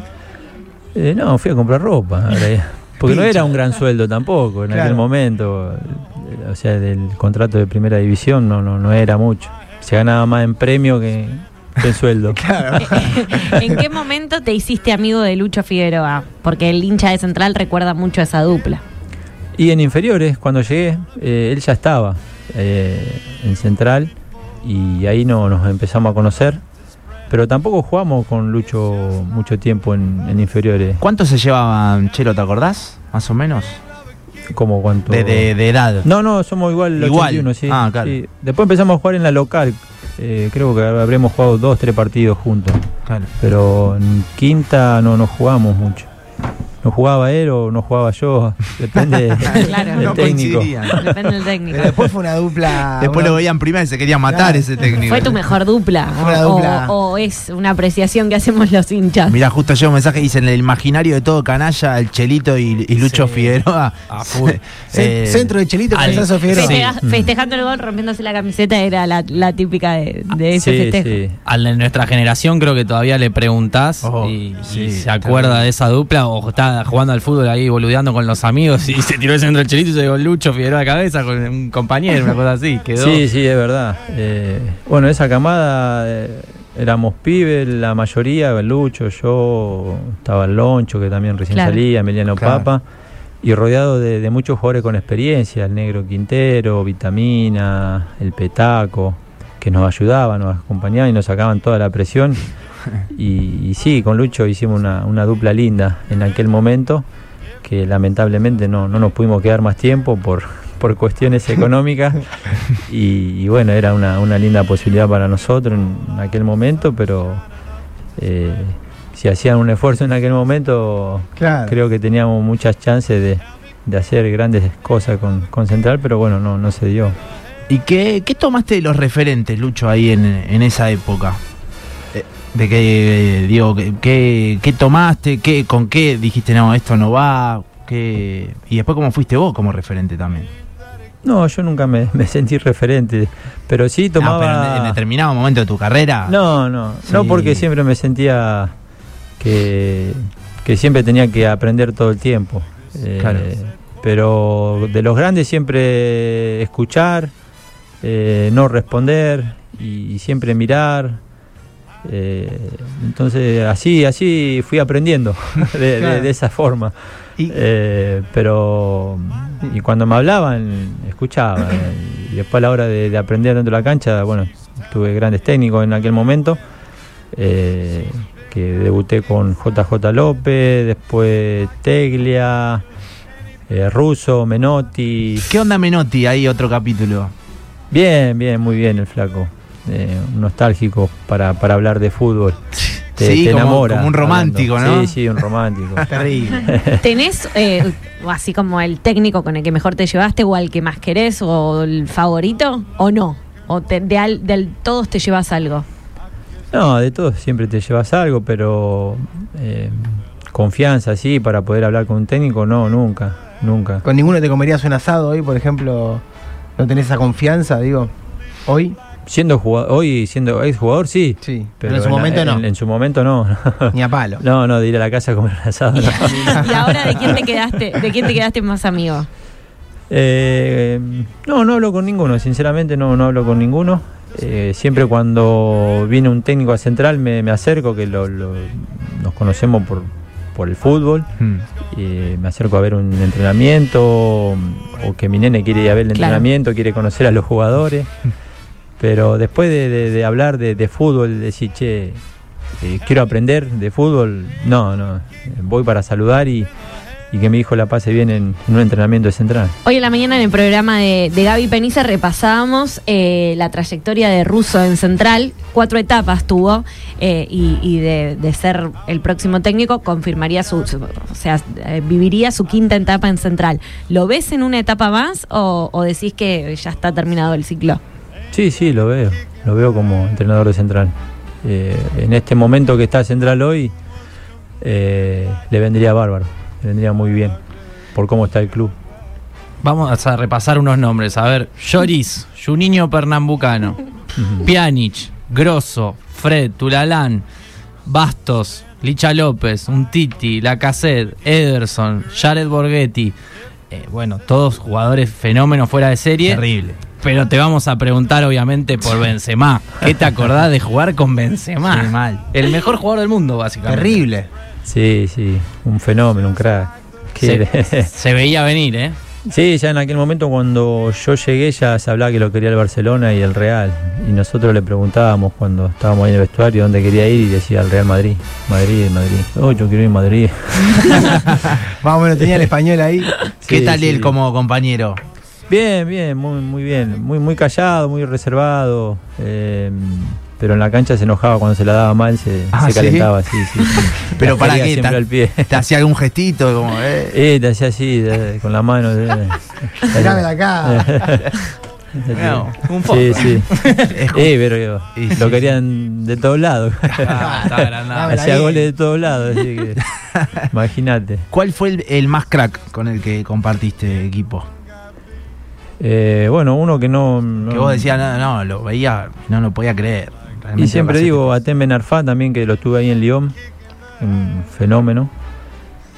Eh, no, fui a comprar ropa, porque no era un gran sueldo tampoco en Claro. aquel momento. eh, o sea, del contrato de primera división no, no, no era mucho. Se ganaba más en premio que, en sueldo. ¿En qué momento te hiciste amigo de Lucho Figueroa? Porque el hincha de Central recuerda mucho a esa dupla. Y en inferiores, cuando llegué, eh, él ya estaba eh, en Central y ahí no, nos empezamos a conocer. Pero tampoco jugamos con Lucho mucho tiempo en, en inferiores. ¿Cuánto se llevaban, Chelo, te acordás? Más o menos. Como cuánto. De, de- de edad. No, no, somos igual, el Igual. 81, sí. Ah, claro. Sí. Después empezamos a jugar en la local. Eh, creo que habremos jugado dos, tres partidos juntos. Claro. Pero en quinta no nos jugamos mucho. No jugaba él o no jugaba yo. Depende Claro. del No técnico. Depende del técnico. Pero después fue una dupla. Después una- lo veían primero y se quería matar Claro. ese técnico. ¿Fue tu mejor dupla? Fue una O- dupla. O, o es una apreciación que hacemos los hinchas? Mirá, justo llegó un mensaje dice en el imaginario de todo canalla, el Chelito y, y Lucho Sí. Figueroa. A Eh, Centro de Chelito al- Cabezazo Figueroa. Festeja- Festejando el gol, rompiéndose la camiseta, era la, la típica de, de ese Sí, festejo. sí. Al de nuestra generación creo que todavía le preguntás Oh, y, sí, y se acuerda de esa dupla o está jugando al fútbol ahí boludeando con los amigos y se tiró el centro del chelito y se dio Lucho Figueroa de cabeza con un compañero, una cosa así. Quedó. Sí, sí, es verdad. Eh, bueno, esa camada eh, éramos pibes, la mayoría, Lucho, yo, estaba el Loncho, que también recién Claro. salía, Emiliano Claro. Papa, y rodeado de, de muchos jugadores con experiencia, el Negro Quintero, Vitamina, el Petaco, que nos ayudaban, nos acompañaban y nos sacaban toda la presión. Y, y sí, con Lucho hicimos una, una dupla linda en aquel momento, que lamentablemente no, no nos pudimos quedar más tiempo por, por cuestiones económicas. Y, y bueno, era una, una linda posibilidad para nosotros en aquel momento, pero eh, si hacían un esfuerzo en aquel momento, Claro. creo que teníamos muchas chances de, de hacer grandes cosas con, con Central, pero bueno, no, no se dio. ¿Y qué, qué tomaste de los referentes, Lucho, ahí en, en esa época? Eh, De qué, digo, qué- qué, tomaste, qué, con qué dijiste, no, esto no va, qué... y después cómo fuiste vos como referente también. No, yo nunca me, me sentí referente, pero sí No, tomaba... pero en, en determinado momento de tu carrera. No, no, no porque siempre me sentía que, que siempre tenía que aprender todo el tiempo. Eh, Claro. Pero de los grandes siempre escuchar, eh, no responder y, y siempre mirar. Eh, entonces así, así fui aprendiendo de, de- Claro. de esa forma. Y- Eh, pero y cuando me hablaban escuchaba y después a la hora de, de aprender dentro de la cancha bueno tuve grandes técnicos en aquel momento eh, que debuté con JJ López después Teglia Russo Menotti ¿Qué onda Menotti? Ahí otro capítulo. bien bien muy bien el flaco eh, nostálgico para, para hablar de fútbol te, Sí, te como- enamora como un romántico, hablando. ¿no? sí sí un romántico Terrible. ¿Tenés, eh, así como el técnico con el que mejor te llevaste o al que más querés o el favorito o no? ¿O te- de al- del todos te llevas algo? No, de todo siempre te llevas algo, pero eh, confianza, sí, para poder hablar con un técnico, no, nunca, nunca. ¿Con ninguno te comerías un asado hoy, por ejemplo? ¿No tenés esa confianza, digo? ¿Hoy? Siendo jugador, hoy siendo ex jugador, sí. Sí. Pero, en su momento no. En, en su momento no. Ni a palo. no, no, de ir a la casa a comer un asado. no. ¿Y ahora de quién te quedaste, de quién te quedaste más amigo? Eh, no, no hablo con ninguno, sinceramente no, no hablo con ninguno. Eh, siempre cuando viene un técnico a Central me, me acerco, que lo- lo- nos conocemos por, por el fútbol. Mm. eh, me acerco a ver un entrenamiento o que mi nene quiere ir a ver el Claro. entrenamiento, quiere conocer a los jugadores. Pero después de, hablar de, fútbol, decir, che, eh, quiero aprender de fútbol, no, no, voy para saludar y, que mi hijo la pase bien en, un entrenamiento de central. Hoy en la mañana en el programa de, Gaby Peniza repasábamos eh, la trayectoria de Russo en Central. Cuatro etapas tuvo eh, y, de, ser el próximo técnico confirmaría su, o sea, eh, viviría su quinta etapa en Central. ¿Lo ves en una etapa más o decís que ya está terminado el ciclo? Sí, sí, lo veo, lo veo como entrenador de central. Eh, en este momento que está central hoy, eh, le vendría bárbaro, le vendría muy bien por cómo está el club. Vamos a repasar unos nombres. A ver, Lloris, Juninho Pernambucano, Pjanic, Grosso, Fred, Tulalán, Bastos, Licha López, Untiti, Lacazette, Ederson, Jared Borghetti, eh, bueno, todos jugadores fenómenos fuera de serie. Terrible. Pero te vamos a preguntar, obviamente, por Benzema. ¿Qué te acordás de jugar con Benzema? Sí, mal. El mejor jugador del mundo, básicamente. Terrible. Sí, sí, un fenómeno, un crack. Se, se veía venir, ¿eh? Sí, ya en aquel momento cuando yo llegué ya se hablaba que lo quería el Barcelona y el Real. Y nosotros le preguntábamos cuando estábamos ahí en el vestuario dónde quería ir y decía al Real Madrid. Madrid, Madrid. Oh, yo quiero ir a Madrid. Más o menos tenía el español ahí. ¿Qué tal sí. él como compañero? Bien, bien, muy, muy bien. Muy, muy callado, muy reservado. eh, pero en la cancha se enojaba cuando se la daba mal, se, Ah, se ¿sí? calentaba, sí, sí. Pero La para qué, ta- al pie. ¿Te hacía algún gestito? Como, eh? Eh, te hacía así, de- con la mano. de acá. No, un poco. Sí, sí. Eh, pero Y sí, lo querían de todos lados. Ah. Dame Hacía goles de todos lados, así que imagínate. ¿Cuál fue el, el más crack con el que compartiste equipo? Eh, bueno, uno que no... no- Que vos decías, no, no, lo veía, no lo podía creer. Y siempre digo a Temben Arfat también, que lo tuve ahí en Lyon, un fenómeno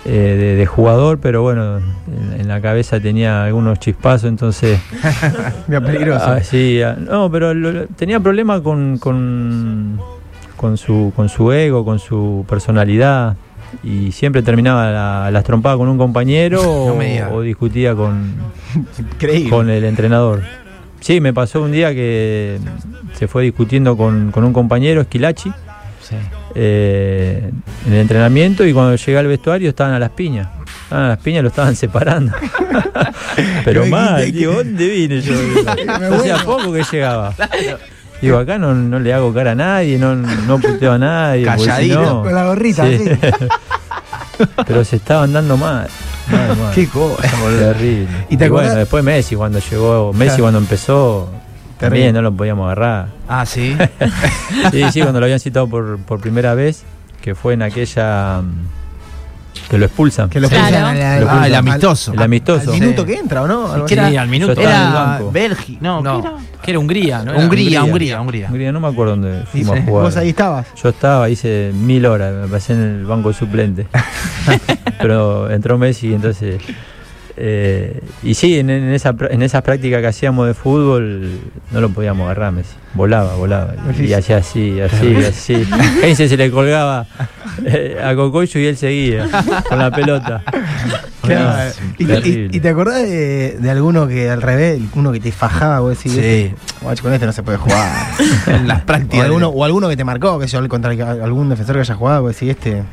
eh, de, de jugador, pero bueno, en, en la cabeza tenía algunos chispazos, entonces... Mira, peligroso. Ah, sí, ah, no, pero lo- tenía problemas con, con, con, su, con su ego, con su personalidad. Y siempre terminaba la- las trompadas con un compañero No o, discutía con, Increíble. con el entrenador. Sí, me pasó un día que se fue discutiendo con, con un compañero, Esquilachi, Sí. eh, en el entrenamiento y cuando llegué al vestuario estaban a las piñas. Estaban a las piñas, lo estaban separando. Pero ¿Qué- mal, digo, ¿dónde vine yo? Hacía poco que llegaba. Digo, acá no, no le hago cara a nadie, no, no puteo a nadie. si Calladito, no- Con la gorrita, Sí. Pero se estaban dando mal. Mal, mal. Qué cosa. Terrible. ¿Y te bueno, acordás? después Messi cuando llegó, Messi Claro. cuando empezó, Terrible. también no lo podíamos agarrar. Ah, sí. Sí, sí, cuando lo habían citado por, por primera vez, que fue en aquella que lo expulsan. Que lo Claro. pulsan al- al- Lo Ah, el al- amistoso. El amistoso. Al minuto que entra, ¿o no? Sí, así. al minuto. Era banco. Bélgica, no, No, ¿qué era? que era Hungría, ¿no? Era Hungría, Hungría, Hungría. Hungría, no me acuerdo dónde Y fuimos a jugar. vos ahí estabas. Yo estaba, hice mil horas, me pasé en el banco suplente. Pero entró Messi, entonces. Eh, y sí, en, en esa, en esas prácticas que hacíamos de fútbol, no lo podíamos agarrar Messi. Volaba, volaba. Y, hacía así, así, así. Heinze se le colgaba eh, a Cocoyo y él seguía con la pelota. Claro. No, ¿Y, te- terrible. y- y te acordás de, de alguno que al revés, uno que te fajaba, vos decís, Sí. "Este, guacho, con este no se puede jugar. En las o, prácticas. alguno, o alguno que te marcó, que yo, contra el algún defensor que haya jugado, vos decís, este.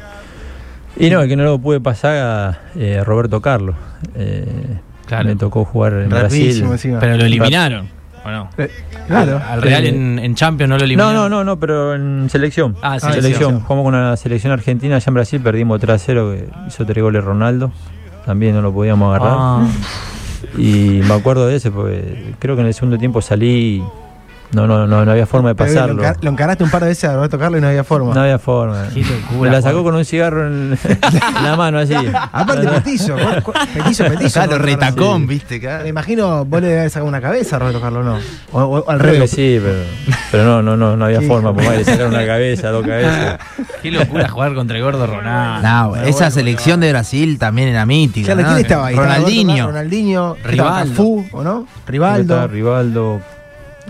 Y no, el que no lo pude pasar a eh, Roberto Carlos. Eh, Claro. Me tocó jugar en Brasil. Encima. Pero lo eliminaron. ¿O no? Eh, claro. Al Real Eh, en, en Champions no lo No, eliminaron. no, no, no, pero en selección. Ah, selección. selección. Jugamos con la selección argentina allá en Brasil, perdimos 3 a 0, que hizo tres goles Ronaldo. También no lo podíamos agarrar. Ah, Y me acuerdo de ese, porque creo que en el segundo tiempo salí. No, no, no, no había forma de pasarlo. Lo, encar- lo encaraste un par de veces a Roberto Carlos y no había forma. No había forma. Qué locura, Me la sacó con un cigarro en, en la mano así. Aparte, petizo, petizo, petizo. Claro, Roberto retacón, Sí. viste. Me claro. imagino, vos le debes sacar una cabeza a Roberto Carlos, ¿no? O, o al Creo que revés. sí, pero, pero no, no, no, no había Sí. forma, por más que le sacaron una cabeza, dos cabezas. Qué locura jugar contra el gordo Ronaldo. No, esa selección de Brasil también era mítica. Claro, ¿no? ¿quién estaba ahí? Ronaldinho. Ronaldinho, Rivaldo. Cafú, ¿o no? Rivaldo. Rivaldo,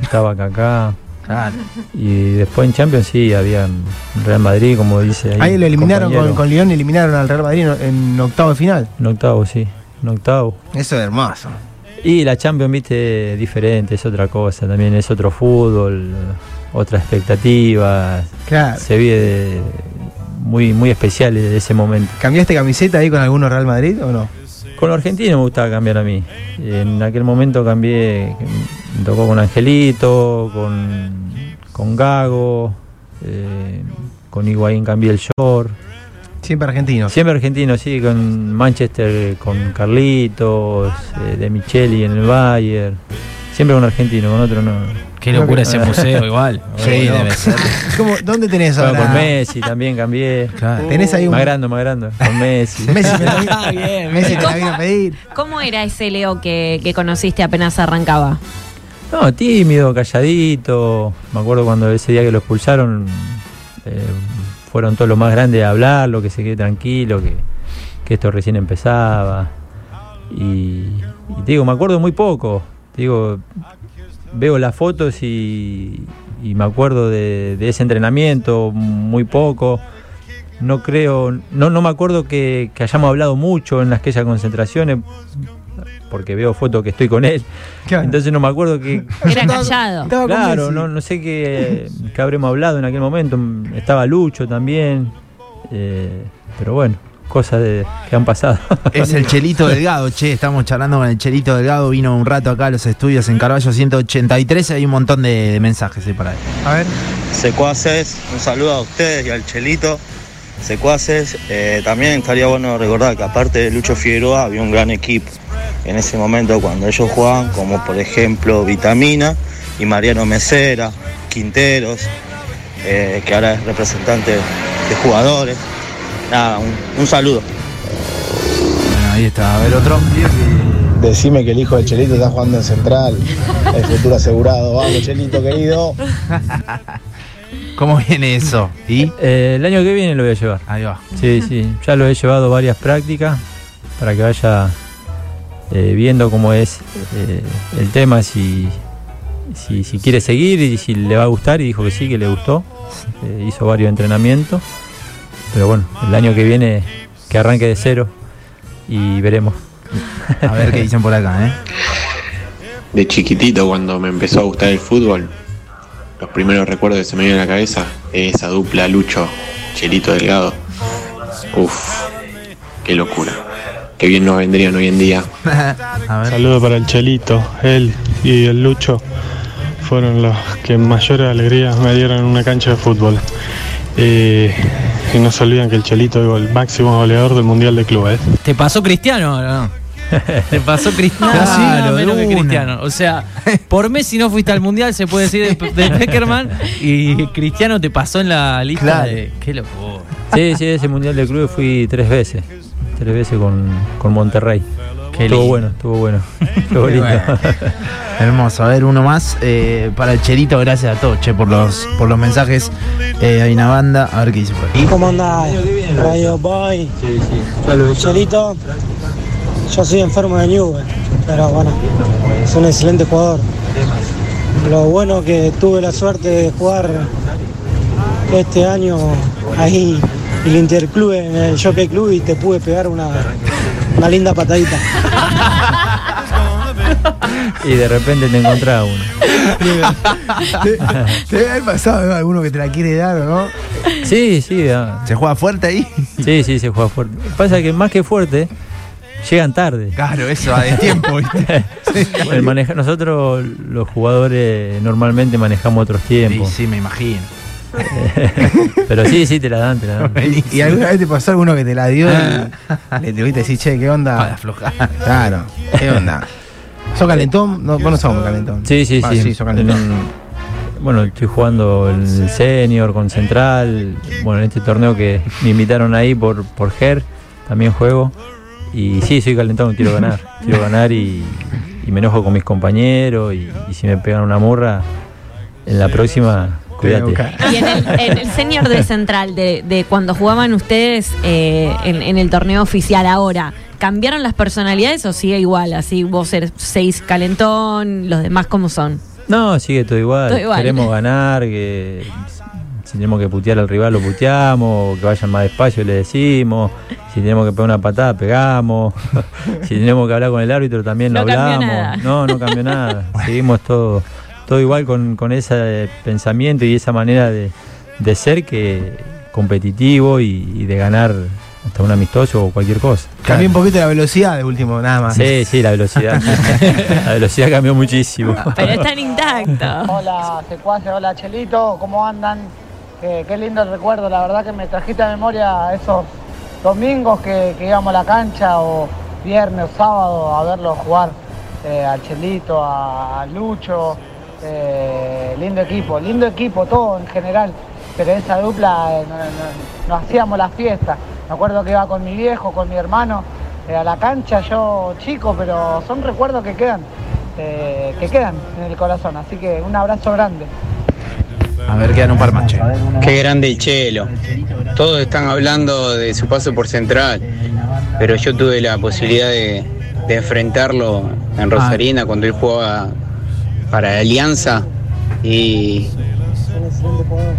estaba Kaká. Claro. Y después en Champions sí, había Real Madrid, como dice ahí. Ahí lo eliminaron con, con Lyon, eliminaron al Real Madrid en, en octavo de final. En octavo, sí, en octavo. Eso es hermoso. Y la Champions, viste, diferente, es otra cosa, también es otro fútbol, otra expectativa. Claro. Se vive muy, muy especial de ese momento. ¿Cambiaste camiseta ahí con alguno Real Madrid o no? Con los argentinos me gustaba cambiar a mí. En aquel momento cambié, me tocó con Angelito, con, con Gago, eh, con Higuaín cambié el short. Siempre argentinos. Siempre argentino, sí, con Manchester, con Carlitos, eh, de Micheli en el Bayern. Siempre con argentino, con otro no. Qué locura ese museo igual. Sí, debe ser. ¿Cómo- ¿Dónde tenés Bueno, ahora? con Messi también cambié. Claro. Tenés ahí un. Más grande, más grande. Con Messi. Messi me la vino, Ah, bien, Messi te la vino a pedir. ¿Cómo era ese Leo que, que conociste apenas arrancaba? No, tímido, calladito. Me acuerdo cuando ese día que lo expulsaron, eh, fueron todos los más grandes a hablarlo, que se quede tranquilo, que, que esto recién empezaba. Y, y te digo, me acuerdo muy poco. Te digo, veo las fotos y, y me acuerdo de, de ese entrenamiento muy poco. No creo, no, no me acuerdo que, que hayamos hablado mucho en aquellas concentraciones, porque veo fotos que estoy con él. Claro. Entonces no me acuerdo que, Era callado. Claro, no, no sé qué, qué habremos hablado en aquel momento. Estaba Lucho también. eh, pero bueno, cosas de, que han pasado. Es el Chelito Delgado, che, estamos charlando con el Chelito Delgado, vino un rato acá a los estudios en Carballo 183, hay un montón de, de mensajes ahí para él. A ver. Secuaces, un saludo a ustedes y al Chelito. Secuaces, eh, también estaría bueno recordar que aparte de Lucho Figueroa había un gran equipo en ese momento cuando ellos jugaban, como por ejemplo Vitamina y Mariano Mesera, Quinteros, eh, que ahora es representante de jugadores. Nada, un, un saludo. Bueno, ahí está, a ver otro. Decime que el hijo de Chelito está jugando en Central. El futuro asegurado. Vamos, Chelito, querido. ¿Cómo viene eso? ¿Y? Eh, el año que viene lo voy a llevar. Ahí va. Sí, sí, ya lo he llevado varias prácticas para que vaya eh, viendo cómo es eh, el tema, si, si, si quiere seguir y si le va a gustar, y dijo que sí, que le gustó. Eh, hizo varios entrenamientos, pero bueno, el año que viene que arranque de cero y veremos. A ver qué dicen por acá, ¿eh? De chiquitito, cuando me empezó a gustar el fútbol, los primeros recuerdos que se me vienen a la cabeza es esa dupla Lucho, Chelito Delgado. Uf, qué locura. Qué bien nos vendrían hoy en día. A ver. Saludo para el Chelito, él y el Lucho fueron los que mayor alegría me dieron en una cancha de fútbol. Eh, y no se olviden que el Chelito es el máximo goleador del Mundial de Clubes. ¿Te pasó Cristiano o no? Te pasó Cristiano. Menos que una. Cristiano. O sea, por Messi no fuiste al mundial, se puede decir de, Peckerman. Y Cristiano te pasó en la lista Claro. de. Qué locura. Sí, sí, ese Mundial de Clubes fui tres veces. Tres veces con, con Monterrey. Qué estuvo lindo. bueno, estuvo bueno. Estuvo lindo. Hermoso, a ver uno más eh, para el Chelito, gracias a todos, che, por los, por los mensajes. Eh, hay una banda, a ver qué dice por. ¿Cómo andás? Radio Boy. Chelito, yo soy enfermo de Newell, pero bueno, es un excelente jugador. Lo bueno que tuve la suerte de jugar este año ahí el Interclub, en el Jockey Club y te pude pegar una, una linda patadita. y de repente te encontraba uno. ¿Te, te debe haber pasado ¿no? alguno que te la quiere dar o no? Sí, sí, ah, ¿Se juega fuerte ahí? sí, sí, se juega fuerte. Pasa que más que fuerte, llegan tarde. Claro, eso, a tiempo, ¿viste? El maneja- nosotros los jugadores normalmente manejamos otros Sí, tiempos. sí, me imagino. Pero sí, sí, te la dan, te la dan. ¿Y alguna vez te pasó alguno que te la dio y le tuviste decir, che, ¿qué Para onda? aflojar. Claro, ¿qué onda? ¿Sos calentón? No, vos no sos calentón. Sí, sí, Ah, sí. sí, sos En calentón. un- bueno, estoy jugando en el senior con Central. Bueno, en este torneo que me invitaron ahí por, por GER, también juego. Y sí, soy calentón, quiero ganar. Quiero ganar y, y me enojo con mis compañeros. Y, y si me pegan una murra, en la próxima, cuídate. Y en el, en el senior de Central, de, de cuando jugaban ustedes eh, en, en el torneo oficial ahora, ¿cambiaron las personalidades o sigue igual? Así vos eres seis calentón, los demás cómo son. No, sigue todo igual. Todo igual. Queremos ganar, que si tenemos que putear al rival lo puteamos, que vayan más despacio le decimos, si tenemos que pegar una patada pegamos, si tenemos que hablar con el árbitro también lo No hablamos. nada. No, no cambió nada. Seguimos todo, todo igual con, con ese pensamiento y esa manera de, de ser que competitivo y, y de ganar hasta un amistoso o cualquier cosa. Cambié un poquito la velocidad de último, nada más. Sí, sí, la velocidad. la velocidad cambió muchísimo. Pero están intactos. Hola, secuaces, hola Chelito, ¿cómo andan? Eh, qué lindo el recuerdo, la verdad que me trajiste a memoria esos domingos que, que íbamos a la cancha o viernes o sábado a verlo jugar eh, al Chelito, a, a Lucho, eh, lindo equipo, lindo equipo todo en general, pero esa dupla eh, no- no- nos hacíamos la fiesta. Me acuerdo que iba con mi viejo, con mi hermano eh, a la cancha, yo chico, pero son recuerdos que quedan, eh, que quedan en el corazón, así que un abrazo grande. A ver, quedan un par más, che. Qué grande el Chelo. Todos están hablando de su paso por Central, pero yo tuve la posibilidad de, de enfrentarlo en Rosarina cuando él jugaba para Alianza y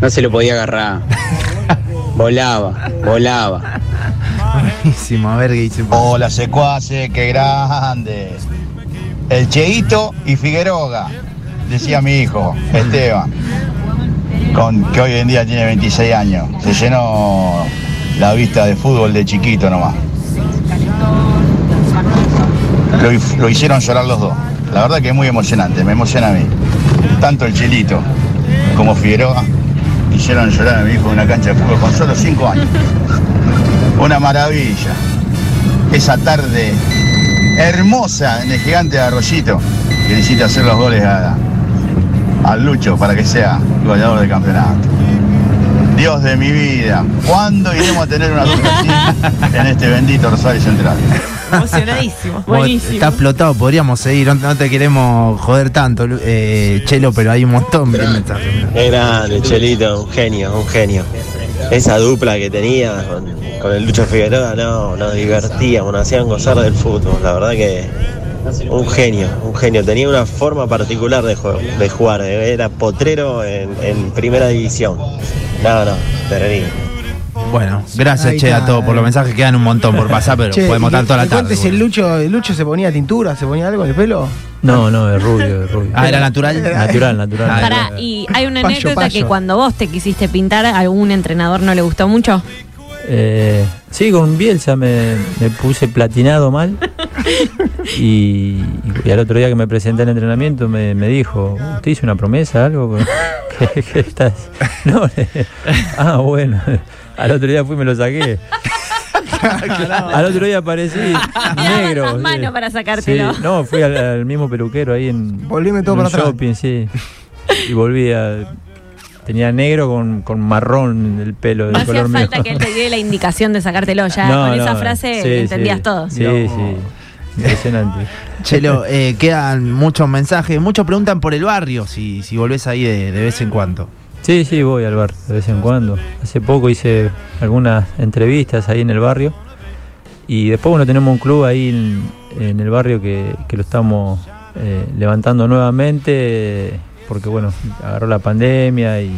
no se lo podía agarrar. Volaba, volaba. Buenísimo, a ver qué dice. Hola, secuace, qué grande. El Cheito y Figueroa, decía mi hijo, Esteban, con, que hoy en día tiene 26 años. Se llenó la vista de fútbol de chiquito nomás. Lo, lo hicieron llorar los dos. La verdad que es muy emocionante, me emociona a mí. Tanto el Chelito como Figueroa hicieron llorar a mi hijo en una cancha de fútbol con solo 5 años. Una maravilla. Esa tarde hermosa en el gigante de Arroyito que necesita hacer los goles a, al Lucho para que sea goleador del campeonato. Dios de mi vida, ¿cuándo iremos a tener una así en este bendito Rosario Central? Emocionadísimo. Vos Está explotado, podríamos seguir, no, no te queremos joder tanto, eh, Chelo, pero hay un montón de mensajes. Qué grande, Chelito, un genio, un genio. Esa dupla que tenía con, con el Lucho Figueroa, no, nos divertíamos, nos hacían gozar del fútbol. La verdad que un genio, un genio. Tenía una forma particular de, juego, de jugar, era potrero en, en primera división. No, no, terrible. Bueno, gracias, Ahí Che, a todos por los mensajes. Quedan un montón por pasar, pero Che, podemos y estar toda la tarde. si el Lucho, el Lucho se ponía tintura, se ponía algo en el pelo. No, no, es rubio, es rubio. Ah, ¿era natural? Natural, natural. Ah, Pará, y hay una Payo, anécdota payo. que cuando vos te quisiste pintar, a algún entrenador no le gustó mucho. Eh, sí, con Bielsa me, me puse platinado mal. Y, y al otro día que me presenté al entrenamiento me, me dijo, ¿usted hizo una promesa, algo? ¿Qué, qué estás? No, le- ah, bueno. Al otro día fui y me lo saqué. Al otro día aparecí negro. las sí. manos para Sí, sacártelo. no, fui al, al mismo peluquero ahí en, Volvíme todo en un para atrás. shopping, sí. Y volví a... Tenía negro con, con marrón el pelo, No hacía mío. falta que él te diera la indicación de sacártelo. Ya No, con esa frase sí, entendías sí. todo. Sí, sí. Impresionante. Chelo, eh, quedan muchos mensajes. Muchos preguntan por el barrio, si, si volvés ahí de, de vez en cuando. Sí, sí, voy al bar de vez en cuando. Hace poco hice algunas entrevistas ahí en el barrio. Y después, bueno, tenemos un club ahí en, en el barrio que, que lo estamos eh, levantando nuevamente. Porque, bueno, agarró la pandemia y,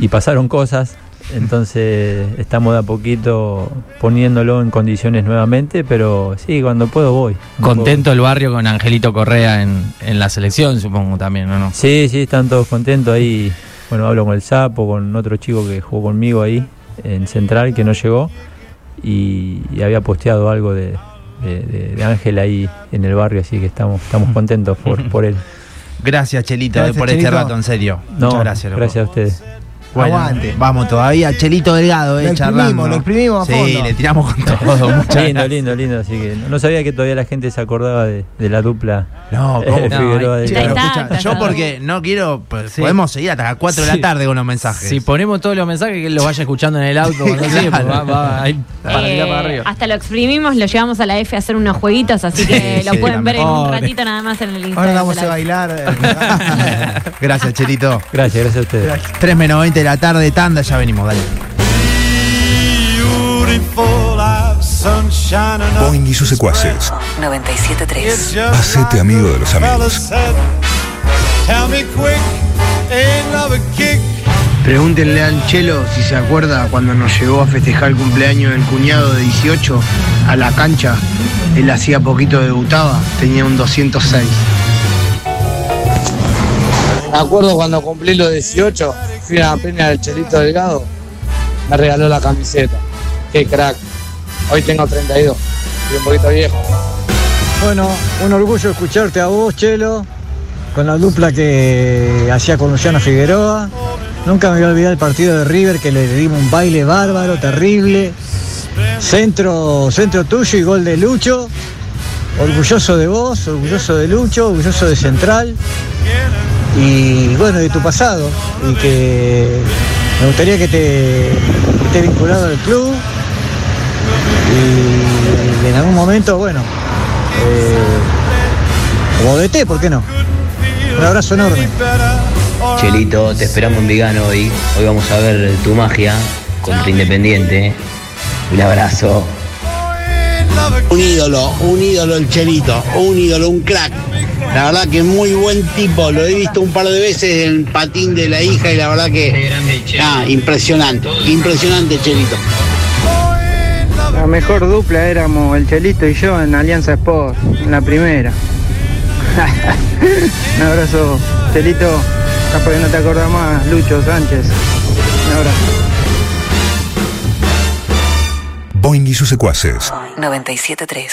y pasaron cosas. Entonces, estamos de a poquito poniéndolo en condiciones nuevamente. Pero sí, cuando puedo voy. Contento el barrio con Angelito Correa en, en la selección, supongo también, ¿o no? Sí, sí, están todos contentos ahí. Bueno, hablo con el Sapo, con otro chico que jugó conmigo ahí en Central que no llegó y, y había posteado algo de, de- de- de Ángel ahí en el barrio, así que estamos, estamos contentos por, por él. Gracias, Chelito, Gracias, por este rato, en serio. No, Muchas gracias. loco. gracias a ustedes. Bueno, Aguante. Vamos todavía, Chelito Delgado, eh, Lo exprimimos, charlando. lo exprimimos a Sí, fondo. le tiramos con todo. Muchas lindo, gracias. lindo, lindo, así que no, sabía que todavía la gente se acordaba de, de la dupla. No, ¿cómo? No, Figueroa de- está, está yo porque no quiero, pues, Sí. podemos seguir hasta las 4 de la Sí. tarde con los mensajes. Si ponemos todos los mensajes, que él los vaya escuchando en el auto, cuando sigue, pues va, va ahí para Eh, para arriba. hasta lo exprimimos, lo llevamos a la F a hacer unos jueguitos, así que Sí, lo sí, pueden ver en un ratito nada más en el Instagram. Ahora vamos a la- bailar. eh, gracias, Chelito. Gracias, gracias a ustedes. 3 menos 20 de la tarde, tanda, ya venimos, dale. Boing y sus secuaces. 97.3. Hacete amigo de los amigos. Pregúntenle al Chelo si se acuerda cuando nos llevó a festejar el cumpleaños del cuñado de 18 a la cancha. Él hacía poquito debutaba, tenía un 206. Me acuerdo cuando cumplí los 18, fui a la peña del Chelito Delgado, me regaló la camiseta. Qué crack. Hoy tengo 32, estoy un poquito viejo. Bueno, un orgullo escucharte a vos, Chelo, con la dupla que hacía con Luciano Figueroa. Nunca me voy a olvidar el partido de River que le dimos un baile bárbaro, terrible. Centro, centro tuyo y gol de Lucho. Orgulloso de vos, orgulloso de Lucho, orgulloso de Central. Y bueno, de tu pasado. Y que me gustaría que te que estés vinculado al club. Y en algún momento, bueno, eh, como DT, ¿por qué no? Un abrazo enorme. Chelito, te esperamos en Vigano hoy. Hoy vamos a ver tu magia contra Independiente. Un abrazo. Un ídolo, un ídolo el Chelito, un ídolo, un crack. La verdad que muy buen tipo, lo he visto un par de veces en el patín de la hija y la verdad que ah, impresionante, impresionante Chelito. La mejor dupla éramos el Chelito y yo en Alianza Sport, en la primera. Un abrazo, Chelito. Capaz que no te acordás más, Lucho Sánchez. Un abrazo. Boing y sus secuaces. 97.3